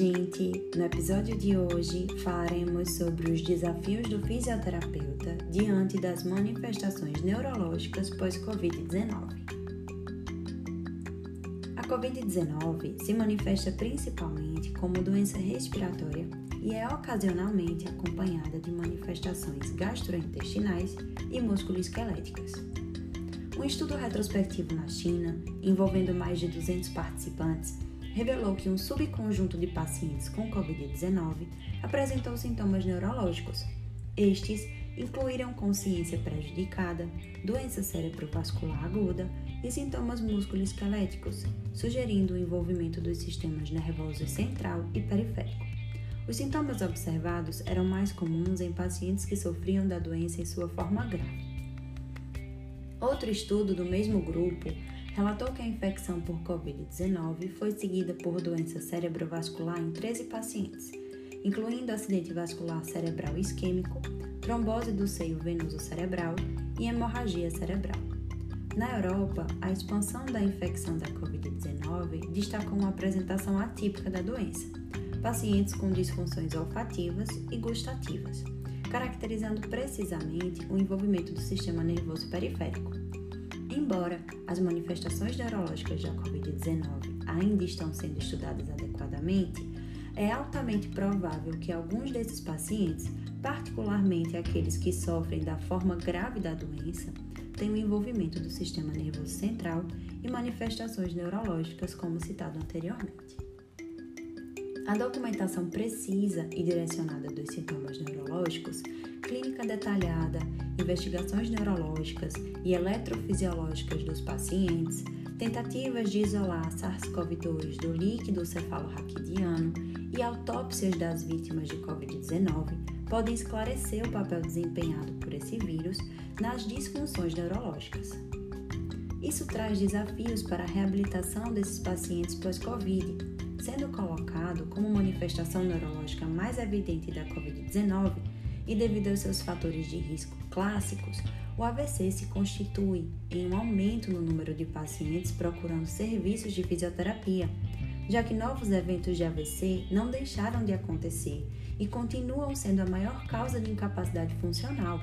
gente! No episódio de hoje falaremos sobre os desafios do fisioterapeuta diante das manifestações neurológicas pós-Covid-19. A Covid-19 se manifesta principalmente como doença respiratória e é ocasionalmente acompanhada de manifestações gastrointestinais e musculoesqueléticas. Um estudo retrospectivo na China, envolvendo mais de 200 participantes, revelou que um subconjunto de pacientes com Covid-19 apresentou sintomas neurológicos. Estes incluíram consciência prejudicada, doença cerebrovascular aguda e sintomas musculoesqueléticos, sugerindo o envolvimento dos sistemas nervosos central e periférico. Os sintomas observados eram mais comuns em pacientes que sofriam da doença em sua forma grave. Outro estudo do mesmo grupo relatou que a infecção por Covid-19 foi seguida por doença cerebrovascular em 13 pacientes, incluindo acidente vascular cerebral isquêmico, trombose do seio venoso cerebral e hemorragia cerebral. Na Europa, a expansão da infecção da Covid-19 destacou uma apresentação atípica da doença, pacientes com disfunções olfativas e gustativas, caracterizando precisamente o envolvimento do sistema nervoso periférico. Embora as manifestações neurológicas da Covid-19 ainda estão sendo estudadas adequadamente, é altamente provável que alguns desses pacientes, particularmente aqueles que sofrem da forma grave da doença, tenham envolvimento do sistema nervoso central e manifestações neurológicas, como citado anteriormente. A documentação precisa e direcionada dos sintomas neurológicos, clínica detalhada, investigações neurológicas e eletrofisiológicas dos pacientes, tentativas de isolar SARS-CoV-2 do líquido cefalorraquidiano e autópsias das vítimas de Covid-19 podem esclarecer o papel desempenhado por esse vírus nas disfunções neurológicas. Isso traz desafios para a reabilitação desses pacientes pós-Covid, sendo colocado como manifestação neurológica mais evidente da Covid-19 e devido aos seus fatores de risco clássicos, o AVC se constitui em um aumento no número de pacientes procurando serviços de fisioterapia, já que novos eventos de AVC não deixaram de acontecer e continuam sendo a maior causa de incapacidade funcional.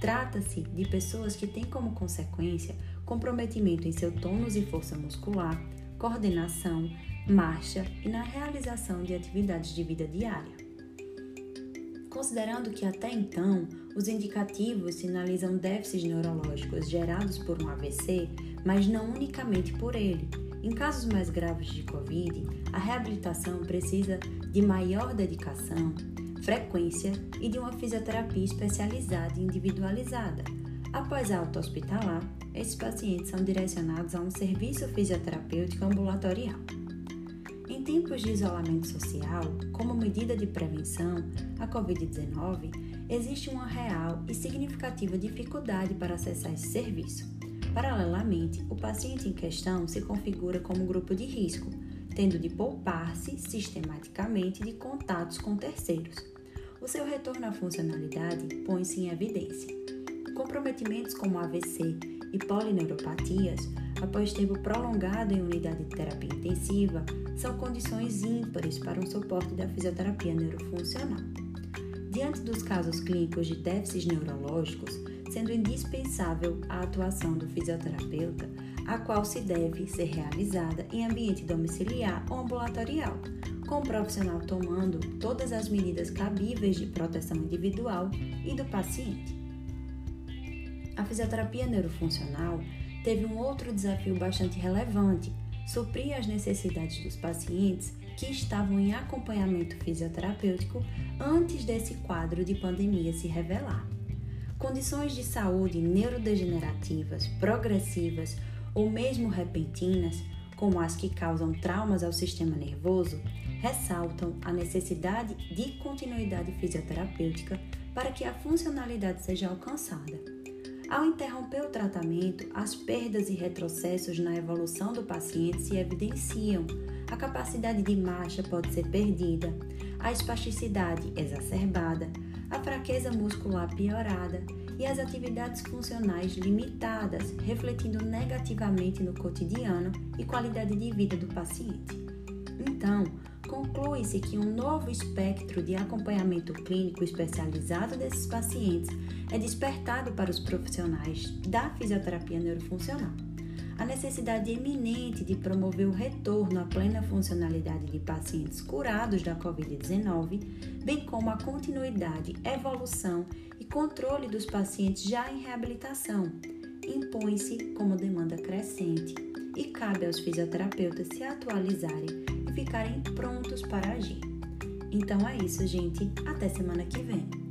Trata-se de pessoas que têm como consequência comprometimento em seu tônus e força muscular, coordenação, marcha e na realização de atividades de vida diária. Considerando que até então os indicativos sinalizam déficits neurológicos gerados por um AVC, mas não unicamente por ele. Em casos mais graves de Covid, a reabilitação precisa de maior dedicação, frequência e de uma fisioterapia especializada e individualizada. Após a alta hospitalar, esses pacientes são direcionados a um serviço fisioterapêutico ambulatorial. Em tempos de isolamento social, como medida de prevenção à Covid-19, existe uma real e significativa dificuldade para acessar esse serviço. Paralelamente, o paciente em questão se configura como grupo de risco, tendo de poupar-se sistematicamente de contatos com terceiros. O seu retorno à funcionalidade põe-se em evidência. Comprometimentos como AVC e polineuropatias após tempo prolongado em unidade de terapia intensiva, são condições ímpares para um suporte da fisioterapia neurofuncional. Diante dos casos clínicos de déficits neurológicos, sendo indispensável a atuação do fisioterapeuta, a qual se deve ser realizada em ambiente domiciliar ou ambulatorial, com o profissional tomando todas as medidas cabíveis de proteção individual e do paciente. A fisioterapia neurofuncional teve um outro desafio bastante relevante: suprir as necessidades dos pacientes que estavam em acompanhamento fisioterapêutico antes desse quadro de pandemia se revelar. Condições de saúde neurodegenerativas, progressivas ou mesmo repentinas, como as que causam traumas ao sistema nervoso, ressaltam a necessidade de continuidade fisioterapêutica para que a funcionalidade seja alcançada. Ao interromper o tratamento, as perdas e retrocessos na evolução do paciente se evidenciam. A capacidade de marcha pode ser perdida, a espasticidade exacerbada, a fraqueza muscular piorada e as atividades funcionais limitadas, refletindo negativamente no cotidiano e qualidade de vida do paciente. Então, conclui-se que um novo espectro de acompanhamento clínico especializado desses pacientes é despertado para os profissionais da fisioterapia neurofuncional. A necessidade eminente de promover o retorno à plena funcionalidade de pacientes curados da Covid-19, bem como a continuidade, evolução e controle dos pacientes já em reabilitação, impõe-se como demanda crescente e cabe aos fisioterapeutas se atualizarem e ficarem prontos para agir. Então é isso, gente. Até semana que vem.